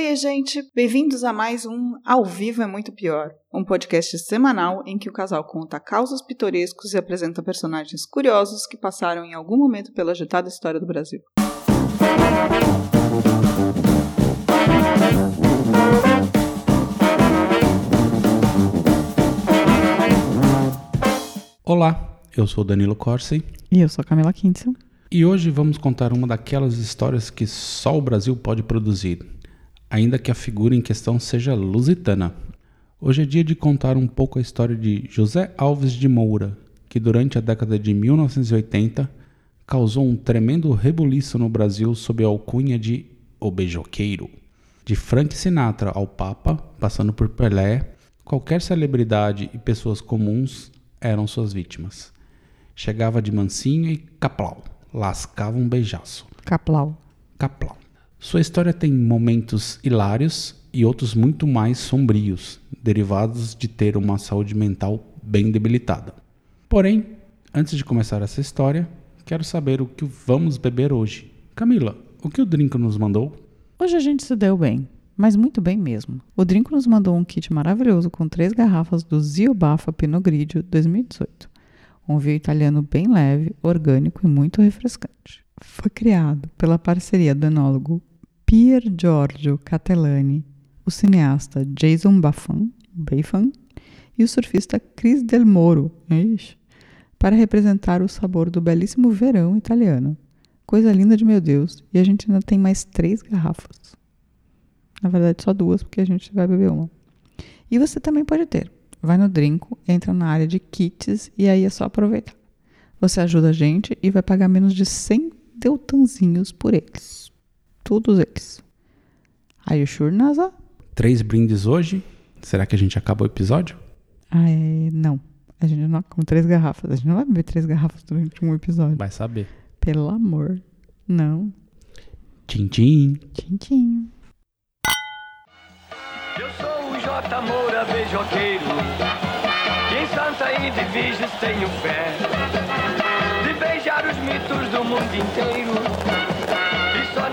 Oi, gente! Bem-vindos a mais um Ao Vivo é Muito Pior, um podcast semanal em que o casal conta causos pitorescos e apresenta personagens curiosos que passaram em algum momento pela agitada história do Brasil. Olá, eu sou Danilo Corsi. E eu sou Camila Kintzel. E hoje vamos contar uma daquelas histórias que só o Brasil pode produzir ainda que a figura em questão seja lusitana. Hoje é dia de contar um pouco a história de José Alves de Moura, que durante a década de 1980 causou um tremendo rebuliço no Brasil sob a alcunha de O Beijoqueiro. De Frank Sinatra ao Papa, passando por Pelé, qualquer celebridade e pessoas comuns eram suas vítimas. Chegava de mansinho e caplau, lascava um beijaço. Caplau. Caplau. Sua história tem momentos hilários e outros muito mais sombrios, derivados de ter uma saúde mental bem debilitada. Porém, antes de começar essa história, quero saber o que vamos beber hoje. Camila, o que o Drink nos mandou? Hoje a gente se deu bem, mas muito bem mesmo. O Drink nos mandou um kit maravilhoso com três garrafas do Zio Bafa Pinot Grigio 2018. Um vinho italiano bem leve, orgânico e muito refrescante. Foi criado pela parceria do enólogo Pier Giorgio Catellani, o cineasta Jason Baffan, Baffan e o surfista Chris Del Moro, ixi, para representar o sabor do belíssimo verão italiano. Coisa linda de meu Deus. E a gente ainda tem mais três garrafas. Na verdade, só duas, porque a gente vai beber uma. E você também pode ter. Vai no Drinco, entra na área de kits e aí é só aproveitar. Você ajuda a gente e vai pagar menos de 100 deutanzinhos por eles todos eles. Are you sure, NASA? Três brindes hoje? Será que a gente acaba o episódio? Ah, é, não. A gente não com três garrafas. A gente não vai beber três garrafas durante um episódio. Vai saber. Pelo amor. Não. Tchim, tchim. Tchim, tchim. Eu sou o J. Moura Beijoqueiro em Santa e de Virgens tenho fé Os mitos do mundo inteiro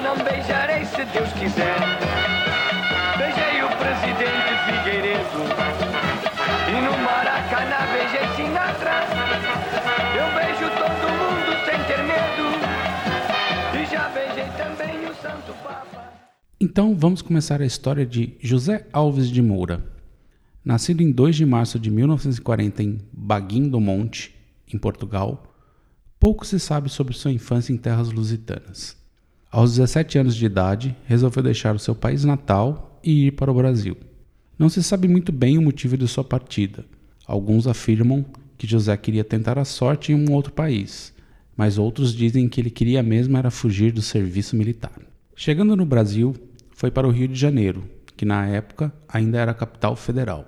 não beijarei se Deus quiser. Beijei o presidente Figueiredo e no Maracanã beijei Sinatra. Eu beijo todo mundo sem ter medo e já beijei também o Santo Papa. Então vamos começar a história de José Alves de Moura. Nascido em 2 de março de 1940 em Baguim do Monte, em Portugal, pouco se sabe sobre sua infância em terras lusitanas. Aos 17 anos de idade, resolveu deixar o seu país natal e ir para o Brasil. Não se sabe muito bem o motivo de sua partida. Alguns afirmam que José queria tentar a sorte em um outro país, mas outros dizem que ele queria mesmo era fugir do serviço militar. Chegando no Brasil, foi para o Rio de Janeiro, que na época ainda era capital federal.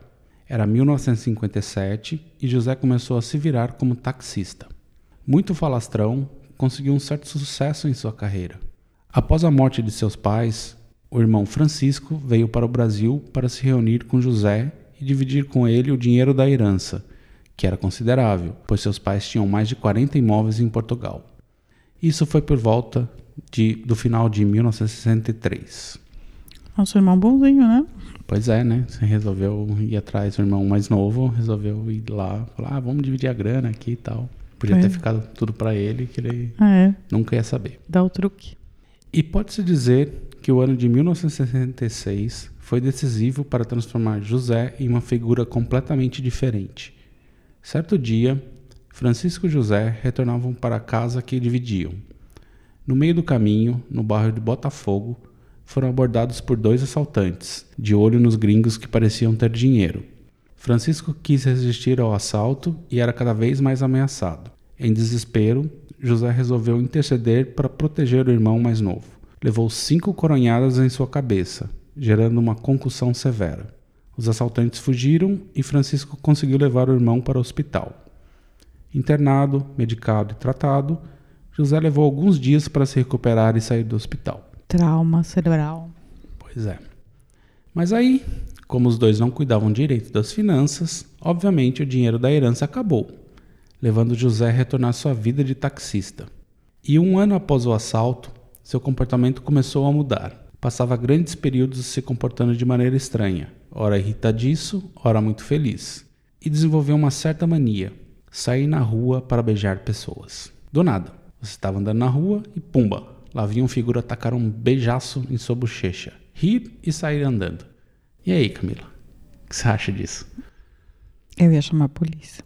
Era 1957 e José começou a se virar como taxista. Muito falastrão, conseguiu um certo sucesso em sua carreira. Após a morte de seus pais, o irmão Francisco veio para o Brasil para se reunir com José e dividir com ele o dinheiro da herança, que era considerável, pois seus pais tinham mais de 40 imóveis em Portugal. Isso foi por volta de, do final de 1963. Nosso irmão bonzinho, né? Pois é, né? Você resolveu ir atrás do irmão mais novo, resolveu ir lá, falar, ah, vamos dividir a grana aqui e tal. Podia ter ficado tudo para ele, que ele ah, é. nunca ia saber. Dá o truque. E pode-se dizer que o ano de 1966 foi decisivo para transformar José em uma figura completamente diferente. Certo dia, Francisco e José retornavam para a casa que dividiam. No meio do caminho, no bairro de Botafogo, foram abordados por dois assaltantes, de olho nos gringos que pareciam ter dinheiro. Francisco quis resistir ao assalto e era cada vez mais ameaçado. Em desespero, José resolveu interceder para proteger o irmão mais novo. Levou cinco coronhadas em sua cabeça, gerando uma concussão severa. Os assaltantes fugiram e Francisco conseguiu levar o irmão para o hospital. Internado, medicado e tratado, José levou alguns dias para se recuperar e sair do hospital. Trauma cerebral. Pois é. Mas aí, como os dois não cuidavam direito das finanças, obviamente o dinheiro da herança acabou levando José a retornar sua vida de taxista. E um ano após o assalto, seu comportamento começou a mudar. passava grandes períodos se comportando de maneira estranha, ora irritadiço, ora muito feliz, e desenvolveu uma certa mania, sair na rua para beijar pessoas. Do nada, você estava andando na rua e pumba, lá vinha um figura atacar um beijaço em sua bochecha, rir e sair andando. E aí, Camila? O que você acha disso? Eu ia chamar a polícia.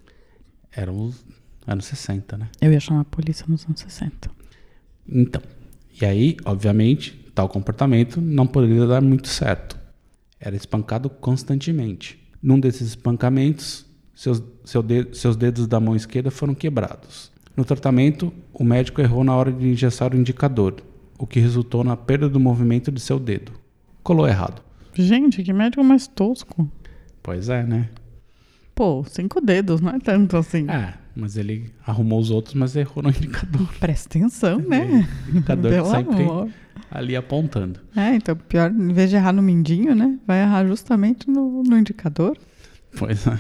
Eram os anos 60, né? Eu ia chamar a polícia nos anos 60. Então, e aí, obviamente, tal comportamento não poderia dar muito certo. Era espancado constantemente. Num desses espancamentos, seus, seu de, seus dedos da mão esquerda foram quebrados. No tratamento, o médico errou na hora de engessar o indicador, o que resultou na perda do movimento de seu dedo. Colou errado. Gente, que médico mais tosco. Pois é, né? Pô, cinco dedos, não é tanto assim. É, mas ele arrumou os outros, mas errou no indicador. Presta atenção, né? O indicador Pelo sempre amor. ali apontando. É, então pior, em vez de errar no mindinho, né? Vai errar justamente no, no indicador. Pois é.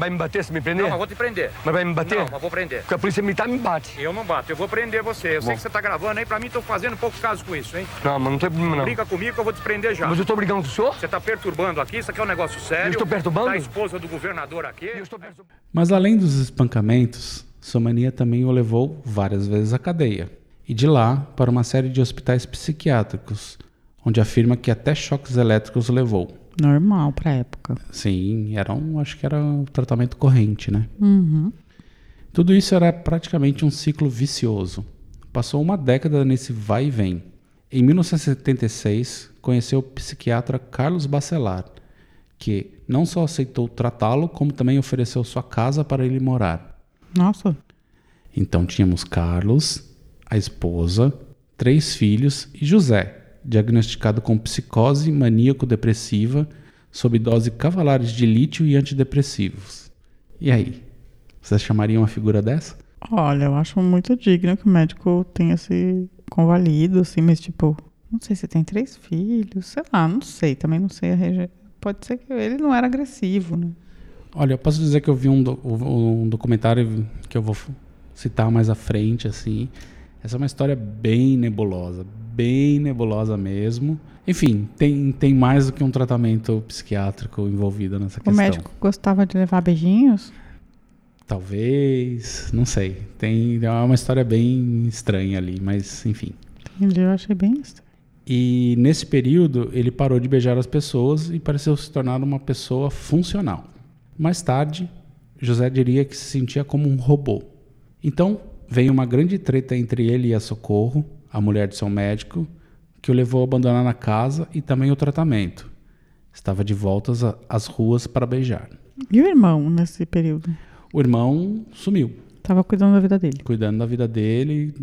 Vai me bater se me prender? Não, mas vou te prender. Mas vai me bater? Não, mas vou prender. Porque a polícia militar me bate. Eu não bato, eu vou prender você. Eu sei que você tá gravando aí, pra mim tô fazendo pouco caso com isso, hein? Não, mas não tem problema não. Brinca comigo que eu vou te prender já. Mas eu tô brigando com o senhor? Você tá perturbando aqui, isso aqui é um negócio sério. Eu estou perturbando? Da esposa do governador aqui. Eu estou perturbando. Mas além dos espancamentos, sua mania também o levou várias vezes à cadeia. E de lá para uma série de hospitais psiquiátricos, onde afirma que até choques elétricos levou. Normal pra época. Sim, era um, acho que era um tratamento corrente, né? Uhum. Tudo isso era praticamente um ciclo vicioso. Passou uma década nesse vai e vem. Em 1976, conheceu o psiquiatra Carlos Bacelar, que não só aceitou tratá-lo, como também ofereceu sua casa para ele morar. Nossa. Então tínhamos Carlos, a esposa, três filhos e José, diagnosticado com psicose maníaco-depressiva sob dose cavalares de lítio e antidepressivos. E aí? Vocês chamariam uma figura dessa? Olha, eu acho muito digno que o médico tenha se convalido, assim, mas tipo, não sei se tem três filhos, sei lá, não sei, também não sei a região. Pode ser que ele não era agressivo, né? Olha, eu posso dizer que eu vi um, do- um documentário que eu vou citar mais à frente, assim. Essa é uma história bem nebulosa, bem nebulosa mesmo. Enfim, tem, tem mais do que um tratamento psiquiátrico envolvido nessa O questão. médico gostava de levar beijinhos? Talvez, não sei. Tem é uma história bem estranha ali, mas enfim. Entendi, eu achei bem estranho. E nesse período ele parou de beijar as pessoas e pareceu se tornar uma pessoa funcional. Mais tarde, José diria que se sentia como um robô. Então veio uma grande treta entre ele e a Socorro, a mulher de seu médico, que o levou a abandonar a casa e também o tratamento. Estava de voltas a- às ruas para beijar. E o irmão nesse período? O irmão sumiu. Tava cuidando da vida dele. cuidando da vida dele,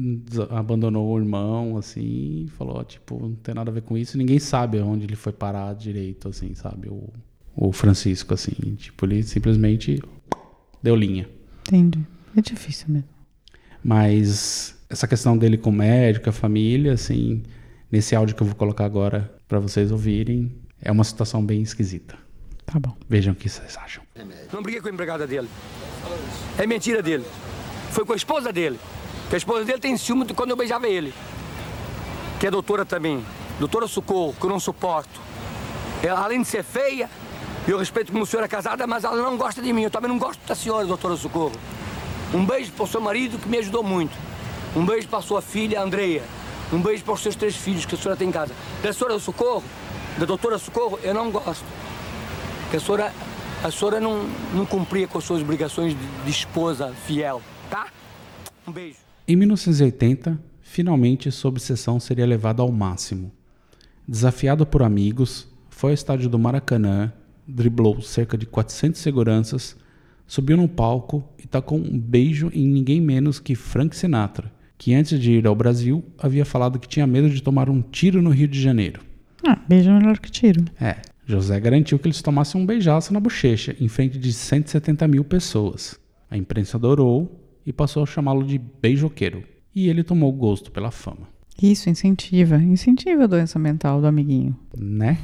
abandonou o irmão, assim, falou, tipo, não tem nada a ver com isso. Ninguém sabe onde ele foi parar direito, assim, sabe? O, o Francisco, assim, tipo, ele simplesmente deu linha. Entendi. É difícil mesmo. Mas essa questão dele com o médico, a família, assim, nesse áudio que eu vou colocar agora para vocês ouvirem, é uma situação bem esquisita. Tá bom. Vejam o que vocês acham. Não briguei com a empregada dele. É mentira dele. Foi com a esposa dele. Que a esposa dele tem ciúme de quando eu beijava ele. Que é doutora também. Doutora Socorro, que eu não suporto. Ela, além de ser feia, eu respeito como a senhora é casada, mas ela não gosta de mim. Eu também não gosto da senhora, doutora Socorro. Um beijo para o seu marido, que me ajudou muito. Um beijo para a sua filha, Andreia. Um beijo para os seus três filhos que a senhora tem em casa. Da senhora Socorro, da doutora Socorro, eu não gosto. Porque a senhora, a senhora não, não cumpria com as suas obrigações de, esposa fiel, tá? Um beijo. Em 1980, finalmente sua obsessão seria levada ao máximo. Desafiado por amigos, foi ao estádio do Maracanã, driblou cerca de 400 seguranças, subiu no palco e tacou um beijo em ninguém menos que Frank Sinatra, que antes de ir ao Brasil havia falado que tinha medo de tomar um tiro no Rio de Janeiro. Ah, beijo é melhor que tiro. É, José garantiu que eles tomassem um beijaço na bochecha em frente de 170 mil pessoas. A imprensa adorou e passou a chamá-lo de beijoqueiro. E ele tomou gosto pela fama, Isso, incentiva. Incentiva a doença mental do amiguinho. né?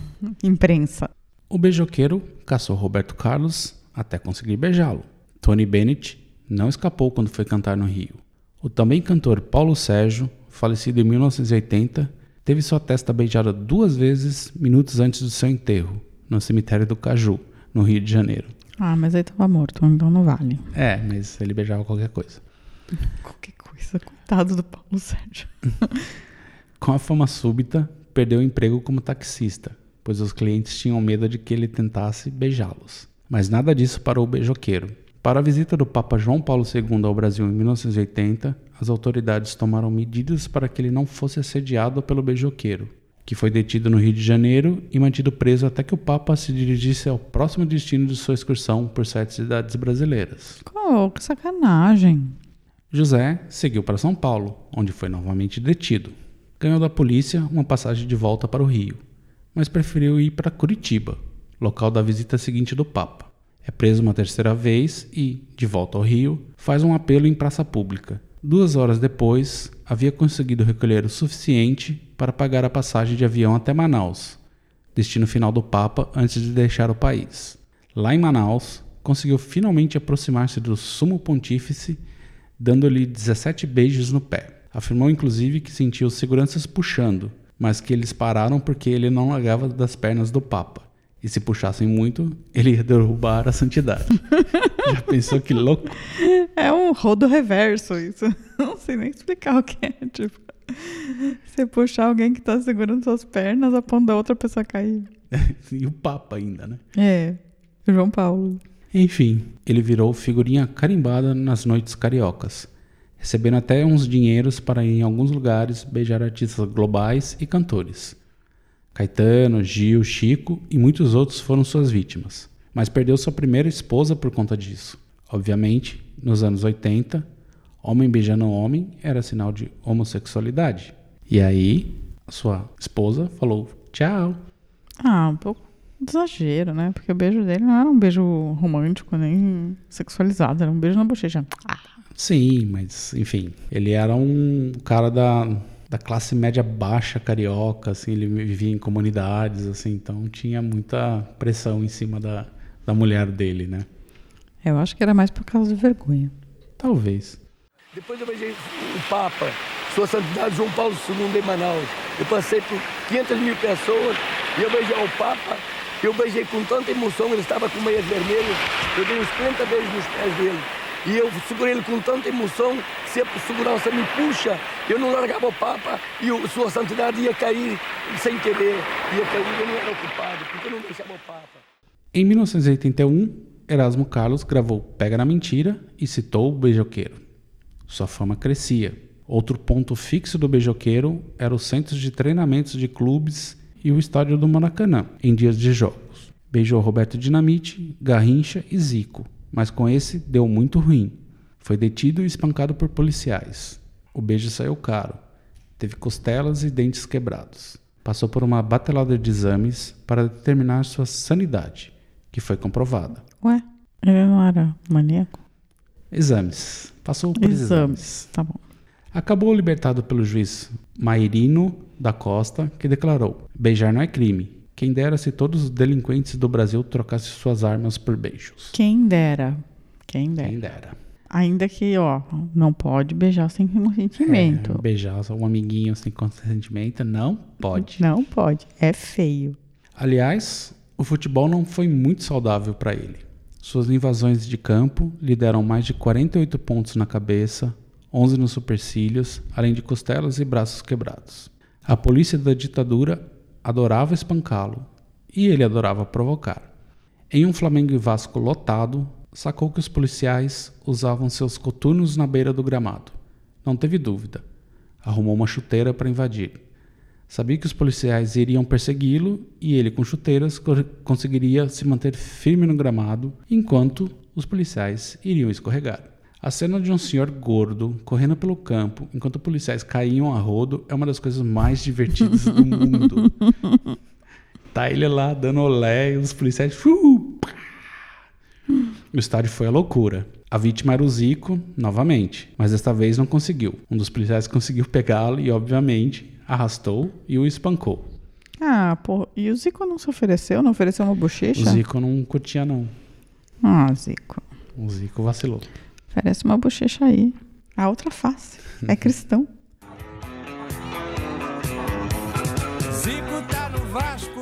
Imprensa. O beijoqueiro caçou Roberto Carlos até conseguir beijá-lo. Tony Bennett não escapou quando foi cantar no Rio. O também cantor Paulo Sérgio, falecido em 1980, teve sua testa beijada duas vezes minutos antes do seu enterro, no cemitério do Caju, no Rio de Janeiro. Ah, mas aí tava morto, então não vale. É, mas ele beijava qualquer coisa. Qualquer coisa. Coitado do Paulo Sérgio. Com a fama súbita, perdeu o emprego como taxista, pois os clientes tinham medo de que ele tentasse beijá-los. Mas nada disso parou o beijoqueiro. Para a visita do Papa João Paulo II ao Brasil em 1980, as autoridades tomaram medidas para que ele não fosse assediado pelo beijoqueiro, que foi detido no Rio de Janeiro e mantido preso até que o Papa se dirigisse ao próximo destino de sua excursão por sete cidades brasileiras. Oh, que sacanagem. José seguiu para São Paulo, onde foi novamente detido. Ganhou da polícia uma passagem de volta para o Rio, mas preferiu ir para Curitiba, local da visita seguinte do Papa. É preso uma terceira vez e, de volta ao Rio, faz um apelo em praça pública. Duas horas depois, havia conseguido recolher o suficiente para pagar a passagem de avião até Manaus, destino final do Papa antes de deixar o país. Lá em Manaus, conseguiu finalmente aproximar-se do sumo pontífice, dando-lhe 17 beijos no pé. Afirmou inclusive que sentiu seguranças puxando, mas que eles pararam porque ele não largava das pernas do Papa. E se puxassem muito, ele ia derrubar a santidade. Já pensou que louco? É um rodo reverso isso. Não sei nem explicar o que é. Tipo, você puxar alguém que tá segurando suas pernas a ponto da outra pessoa cair. e o Papa ainda, né? É, João Paulo. Enfim, ele virou figurinha carimbada nas noites cariocas, recebendo até uns dinheiros para ir em alguns lugares beijar artistas globais e cantores. Caetano, Gil, Chico e muitos outros foram suas vítimas, mas perdeu sua primeira esposa por conta disso. Obviamente, nos anos 80, homem beijando homem era sinal de homossexualidade. E aí, sua esposa falou tchau. Ah, um pouco de exagero, né? Porque o beijo dele não era um beijo romântico nem sexualizado, era um beijo na bochecha. Ah, Sim, mas enfim, ele era um cara da, da classe média baixa carioca, assim, ele vivia em comunidades, assim, então tinha muita pressão em cima da, da mulher dele, né? eu acho que era mais por causa de vergonha. Talvez. Depois eu beijei o Papa, Sua Santidade João Paulo II em Manaus. Eu passei por 500 mil pessoas e eu beijei o Papa. Eu beijei com tanta emoção, ele estava com meias vermelhas. Eu dei uns 30 beijos nos pés dele. E eu segurei ele com tanta emoção, se a segurança me puxa, eu não largava o Papa e o, Sua Santidade ia cair sem querer. Ia cair, eu não era ocupado, porque eu não deixava o Papa. Em 1981, Erasmo Carlos gravou Pega na Mentira e citou o beijoqueiro. Sua fama crescia. Outro ponto fixo do beijoqueiro era os centros de treinamentos de clubes e o estádio do Maracanã, em dias de jogos. Beijou Roberto Dinamite, Garrincha e Zico, mas com esse deu muito ruim. Foi detido e espancado por policiais. O beijo saiu caro. Teve costelas e dentes quebrados. Passou por uma batelada de exames para determinar sua sanidade, que foi comprovada. Ué, ele não era maníaco? Exames. Passou por exames. Exames, tá bom. Acabou libertado pelo juiz Mairino da Costa, que declarou: beijar não é crime. Quem dera se todos os delinquentes do Brasil trocassem suas armas por beijos. Quem dera. Quem dera. Quem dera. Ainda que, ó, não pode beijar sem consentimento. É, beijar um amiguinho sem consentimento não pode. Não pode. É feio. Aliás, o futebol não foi muito saudável para ele. Suas invasões de campo lhe deram mais de 48 pontos na cabeça, 11 nos supercílios, além de costelas e braços quebrados. A polícia da ditadura adorava espancá-lo e ele adorava provocar. Em um Flamengo e Vasco lotado, sacou que os policiais usavam seus coturnos na beira do gramado. Não teve dúvida. Arrumou uma chuteira para invadir. Sabia que os policiais iriam persegui-lo e ele, com chuteiras, co- conseguiria se manter firme no gramado enquanto os policiais iriam escorregar. A cena de um senhor gordo correndo pelo campo enquanto policiais caíam a rodo é uma das coisas mais divertidas do mundo. Tá ele lá dando olé e os policiais. "Fu!" O estádio foi a loucura. A vítima era o Zico, novamente, mas desta vez não conseguiu. Um dos policiais conseguiu pegá-lo e, obviamente, arrastou e o espancou. Ah, pô. E o Zico não se ofereceu? Não ofereceu uma O bochecha? Zico não curtia, não. Ah, Zico. O Zico vacilou. Parece uma bochecha aí. A outra face. É cristão. Zico tá no Vasco.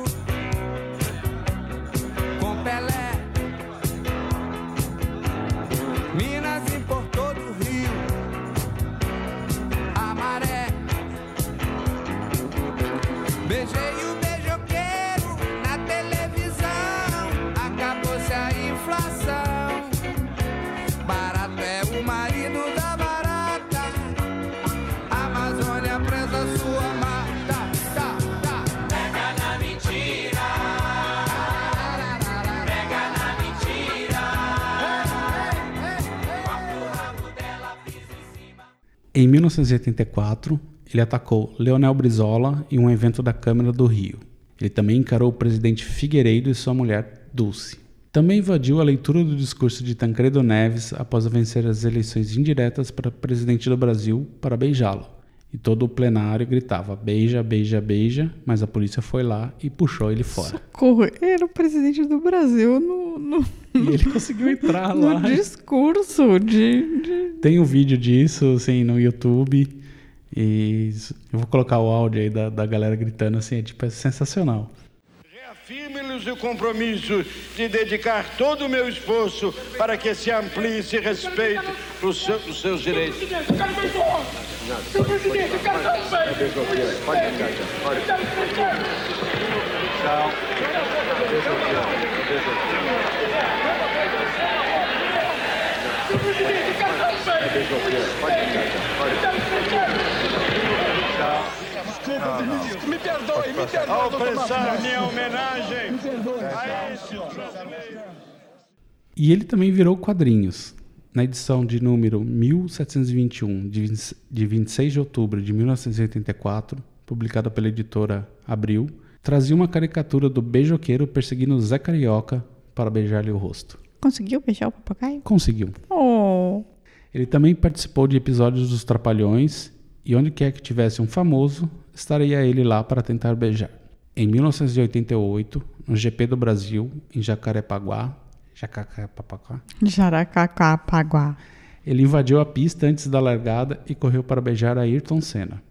Em 1984, ele atacou Leonel Brizola em um evento da Câmara do Rio. Ele também encarou o presidente Figueiredo e sua mulher Dulce. Também invadiu a leitura do discurso de Tancredo Neves após vencer as eleições indiretas para presidente do Brasil para beijá-lo. E todo o plenário gritava: beija, beija, beija, mas a polícia foi lá e puxou ele fora. Socorro, ele era o presidente do Brasil no, no, E ele conseguiu entrar no lá. discurso de, de- Tem um vídeo disso, assim, no YouTube. E eu vou colocar o áudio aí da, da galera gritando, assim, é, tipo, é sensacional. Reafirme-lhes o compromisso de dedicar todo o meu esforço para que se amplie e se respeite os, seu- os seus direitos. Ao prestar minha homenagem E ele também virou quadrinhos. Na edição de número 1721, de 20 de 26 de outubro de 1984, publicada pela editora Abril, trazia uma caricatura do beijoqueiro perseguindo Zé Carioca para beijar-lhe o rosto. Conseguiu beijar o papagaio? Conseguiu. Oh, Ele também participou de episódios dos Trapalhões e onde quer que tivesse um famoso, estaria ele lá para tentar beijar. Em 1988, no GP do Brasil, em Jacarepaguá, Jacarepaguá, Jaracacapaguá. ele invadiu a pista antes da largada e correu para beijar Ayrton Senna.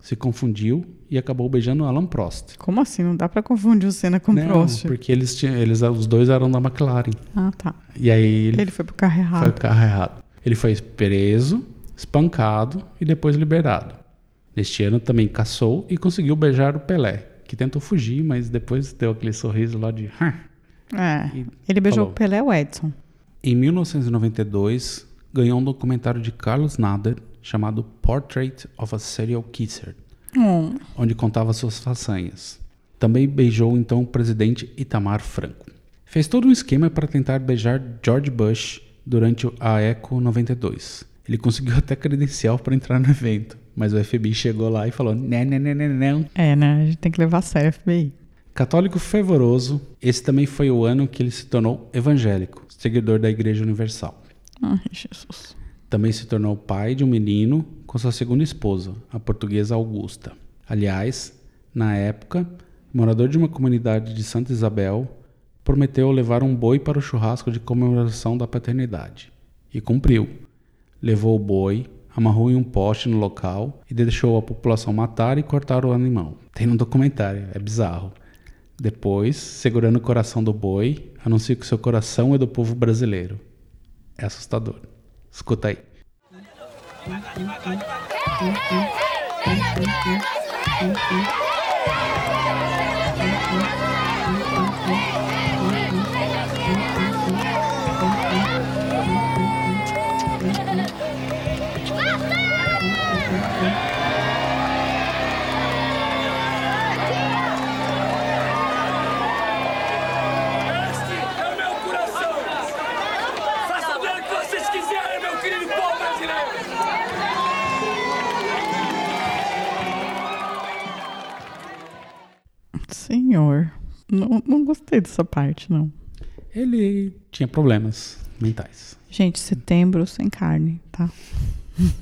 Se confundiu e acabou beijando Alan Prost. Como assim? Não dá pra confundir o Senna com o Não, Prost. porque eles tinham, eles os dois eram da McLaren. Ah, tá. E aí ele, Ele foi pro carro foi errado. o carro errado. Ele foi preso, espancado e depois liberado. Neste ano também caçou e conseguiu beijar o Pelé, que tentou fugir, mas depois deu aquele sorriso lá de. É. E Ele beijou falou. o Pelé o Edson? Em 1992, ganhou um documentário de Carlos Nader chamado Portrait of a Serial Kisser, Hum. onde contava suas façanhas. Também beijou então o presidente Itamar Franco. Fez todo um esquema para tentar beijar George Bush durante o- a Eco 92. Ele conseguiu até credencial para entrar no evento, mas o FBI chegou lá e falou: não, não, não, não, não. É, né? A gente tem que levar a sério, FBI. Católico fervoroso, esse também foi o ano que ele se tornou evangélico, seguidor da Igreja Universal. Ai, Jesus. Também se tornou pai de um menino com sua segunda esposa, a portuguesa Augusta. Aliás, na época, morador de uma comunidade de Santa Isabel, prometeu levar um boi para o churrasco de comemoração da paternidade. E cumpriu. Levou o boi, amarrou em um poste no local e deixou a população matar e cortar o animal. Tem no documentário, é bizarro. Depois, segurando o coração do boi, anuncia que seu coração é do povo brasileiro. É assustador. Escuta aí. Senhor. Não, não gostei dessa parte, não. Ele tinha problemas mentais. Gente, setembro sem carne, tá?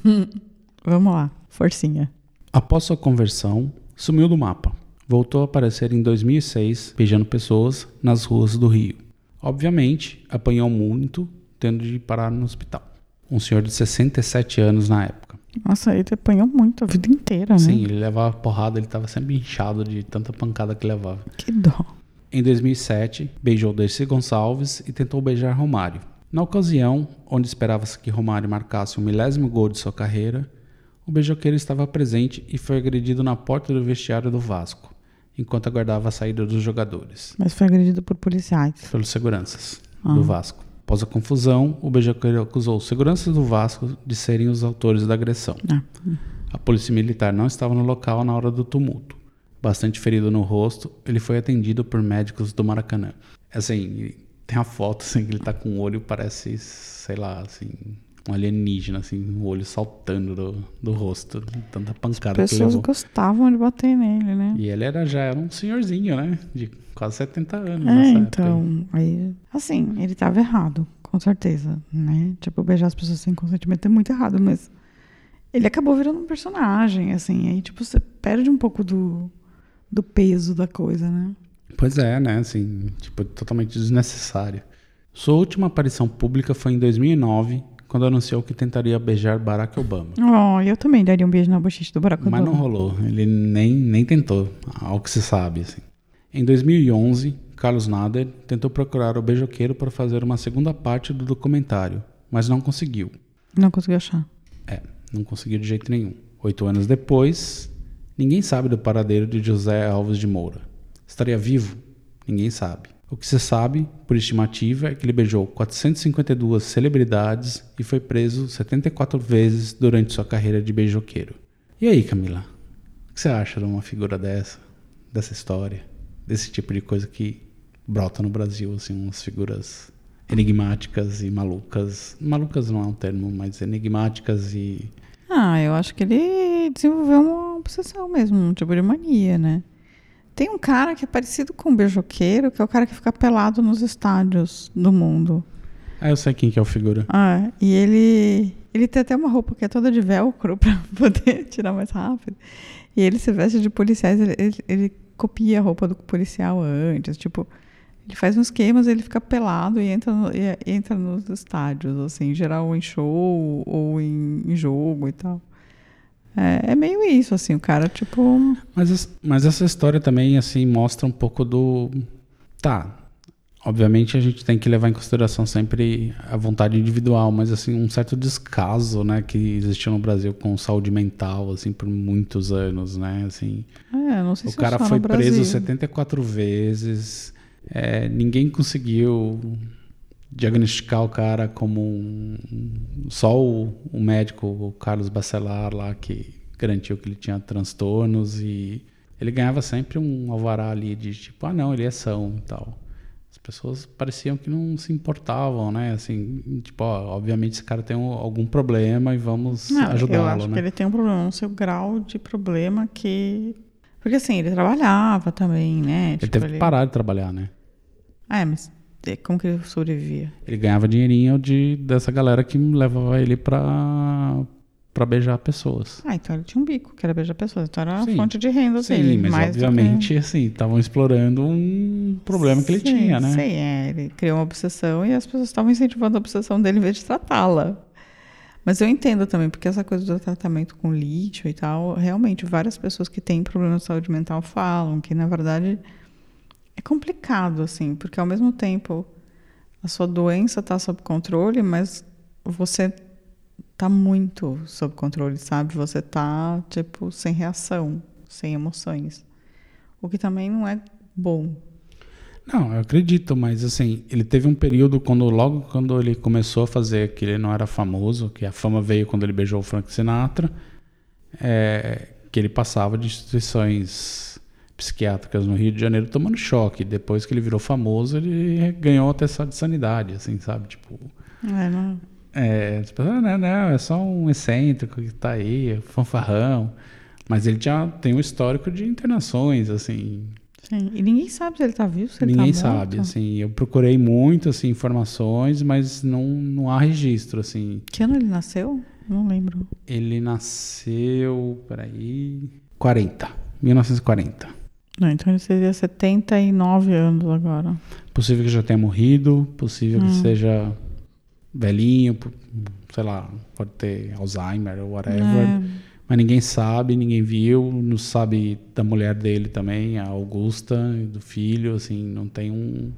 Vamos lá. Forcinha. Após sua conversão, sumiu do mapa. Voltou a aparecer em 2006 beijando pessoas nas ruas do Rio. Obviamente, apanhou muito, tendo de parar no hospital. Um senhor de 67 anos na época. Nossa, ele apanhou muito a vida inteira, né? Sim, ele levava porrada, ele tava sempre inchado de tanta pancada que levava. Que dó. Em 2007, beijou Dercy Gonçalves e tentou beijar Romário. Na ocasião, onde esperava-se que Romário marcasse o milésimo gol de sua carreira, o beijoqueiro estava presente e foi agredido na porta do vestiário do Vasco, enquanto aguardava a saída dos jogadores, Mas foi agredido por policiais. pelos seguranças Ah. do Vasco. Após a confusão, o beijoqueiro acusou os seguranças do Vasco de serem os autores da agressão. Ah. A polícia militar não estava no local na hora do tumulto. Bastante ferido no rosto, ele foi atendido por médicos do Maracanã. Assim, tem a foto assim, que ele tá com o olho, parece, sei lá, assim, um alienígena, assim, o olho saltando do, do rosto, tanta pancada que Pessoas gostavam de bater nele, né? E ele era, já era um senhorzinho, né? De quase 70 anos É, então, aí, assim, ele tava errado, com certeza, né? Tipo, beijar as pessoas sem consentimento é muito errado, mas ele acabou virando um personagem, assim, aí, tipo, você perde um pouco do, do peso da coisa, né? Pois é, né? Assim, tipo, totalmente desnecessário. Sua última aparição pública foi em 2009, quando anunciou que tentaria beijar Barack Obama. Oh, eu também daria um beijo na bochecha do Barack Mas não Obama. rolou. Ele nem, nem tentou, ao que se sabe. Assim. Em 2011, Carlos Nader tentou procurar o beijoqueiro para fazer uma segunda parte do documentário, mas não conseguiu. Não consegui achar. É, não conseguiu de jeito nenhum. Oito anos depois, ninguém sabe do paradeiro de José Alves de Moura. Estaria vivo? Ninguém sabe. O que se sabe, por estimativa, é que ele beijou 452 celebridades e foi preso 74 vezes durante sua carreira de beijoqueiro. E aí, Camila? O que você acha de uma figura dessa? Dessa história? Desse tipo de coisa que brota no Brasil, assim, umas figuras enigmáticas e malucas. Malucas não é um termo, mas enigmáticas e. Ah, eu acho que ele desenvolveu uma obsessão mesmo, um tipo de mania, né? Tem um cara que é parecido com o beijoqueiro, que é o cara que fica pelado nos estádios do mundo. Ah, eu sei quem que é o figura. Ah, e ele ele tem até uma roupa que é toda de velcro pra poder tirar mais rápido. E ele se veste de policiais, ele, ele, ele copia a roupa do policial antes, tipo, ele faz uns esquemas, ele fica pelado e entra, no- e entra nos estádios, assim, em geral em show ou em, em jogo e tal. É, é meio isso, assim, o cara, tipo. Mas, mas essa história também, assim, mostra um pouco do. Tá. Obviamente a gente tem que levar em consideração sempre a vontade individual, mas assim, um certo descaso, né, que existiu no Brasil com saúde mental, assim, por muitos anos, né, assim. É, não sei O se cara só no foi preso Brasil. 74 vezes, é, ninguém conseguiu diagnosticar o cara como um, só o, o médico, o Carlos Bacelar lá, que garantiu que ele tinha transtornos e ele ganhava sempre um alvará ali de tipo, ah não, ele é são e tal. As pessoas pareciam que não se importavam, né? Assim, tipo, ó, obviamente esse cara tem um- algum problema e vamos Não, eu ajudá-lo, acho né? que ele tem um problema, não sei o grau de problema que. Porque assim, ele trabalhava também, né? Ele Tipo, teve que parar de trabalhar, né? É, mas como que ele sobrevivia? Ele ganhava dinheirinho de, dessa galera que levava ele pra, pra beijar pessoas. Ah, então ele tinha um bico, que era beijar pessoas. Então era a Sim. fonte de renda Sim, dele. mas mais do que- obviamente, assim, estavam explorando um problema que ele Sim, tinha, né? Sim, é. Ele criou uma obsessão e as pessoas estavam incentivando a obsessão dele em vez de tratá-la. Mas eu entendo também, porque essa coisa do tratamento com lítio e tal, realmente várias pessoas que têm problemas de saúde mental falam que, na verdade, é complicado, assim, porque ao mesmo tempo a sua doença está sob controle, mas você tá muito sob controle, sabe? Você tá, tipo, sem reação, sem emoções. O que também não é bom. Não, eu acredito, mas assim, ele teve um período quando logo quando ele começou a fazer que ele não era famoso, que a fama veio quando ele beijou o Frank Sinatra, é, que ele passava de instituições psiquiátricas no Rio de Janeiro tomando choque. Depois que ele virou famoso, ele ganhou atestado de sanidade, assim, sabe? Tipo, É, não, é, as pessoas, ah, não, não, é só um excêntrico que tá aí, fanfarrão. Mas ele já tem um histórico de internações, assim, Sim. E ninguém sabe se ele tá vivo, se ele Ninguém tá sabe, morto. assim. Eu procurei muito, assim, informações, mas não, não há registro, assim. Que ano ele nasceu? Não lembro. Ele nasceu, peraí, 40, 1940. Não, então ele seria 79 anos agora. Possível que já tenha morrido, possível Hum. que seja velhinho, sei lá, pode ter Alzheimer ou whatever. É. Mas ninguém sabe, ninguém viu, não sabe da mulher dele também, a Augusta, do filho, assim, não tem um.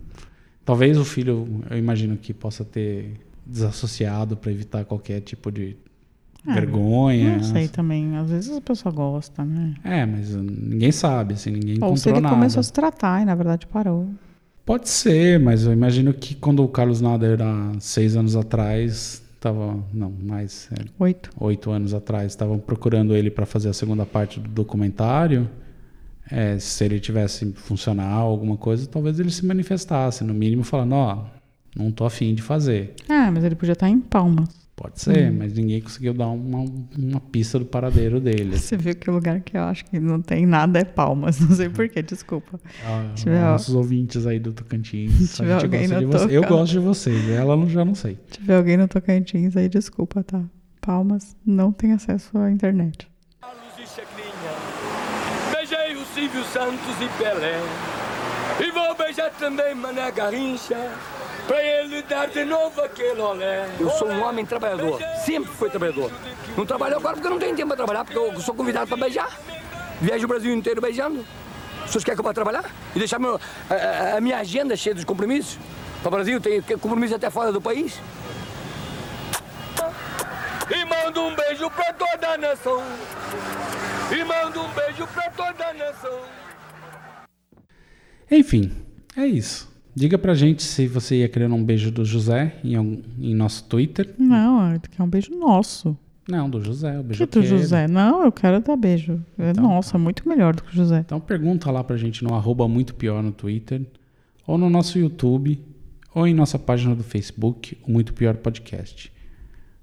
Talvez o filho, eu imagino que possa ter desassociado para evitar qualquer tipo de É, vergonha. Não sei também. Às vezes a pessoa gosta, né? É, mas ninguém sabe, assim, ninguém Ou se ele nada. começou a se tratar e na verdade parou. Pode ser, mas eu imagino que quando o Carlos Nader, há seis anos atrás, estava. Não, mais. é, Oito. oito anos atrás, estavam procurando ele para fazer a segunda parte do documentário. é, se ele tivesse funcional, alguma coisa, talvez ele se manifestasse, no mínimo falando, ó, não tô afim de fazer. Ah, mas ele podia estar em palmas. Pode ser, mas ninguém conseguiu dar uma, uma pista do paradeiro dele. Você viu que o lugar que eu acho que não tem nada é palmas. Não sei porquê, desculpa. Ah, tiver- nossos ouvintes aí do Tocantins, tiver a gente alguém gosta de você. Eu gosto de vocês, ela não, já não sei. Se tiver alguém no Tocantins aí, desculpa, tá? Palmas não tem acesso à internet. Carlos e Chacrinha. Beijei o Silvio Santos e Pelé. E vou beijar também Mané Garrincha. Pra ele dar de novo aquele olé. Eu sou um homem trabalhador. Sempre fui trabalhador. Não trabalho agora porque eu não tenho tempo para trabalhar, porque eu sou convidado para beijar. Viajo o Brasil inteiro beijando. Os senhores querem que eu vá trabalhar? E deixar meu, a, a- minha agenda cheia de compromissos? Para o Brasil, tem compromisso até fora do país? E mando um beijo pra toda a nação. E mando um beijo pra toda a nação. Enfim, é isso. Diga pra gente se você ia querer um beijo do José em, algum- em nosso Twitter. Não, é que é um beijo nosso. Não, do José, o Que beijo do José? Não, eu quero dar beijo. É, Então, nossa, muito melhor do que o José. Então pergunta lá pra gente no arroba muito pior no Twitter, ou no nosso YouTube, ou em nossa página do Facebook, o Muito Pior Podcast.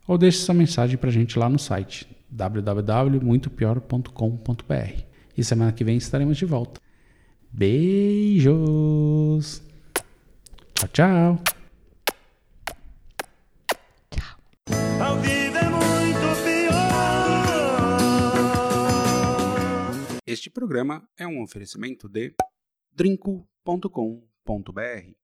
Ou deixe sua mensagem pra gente lá no site www.muitopior.com.br. E semana que vem estaremos de volta. Beijos! Tchau, tchau! É muito pior. Este programa é um oferecimento de drinco.com.br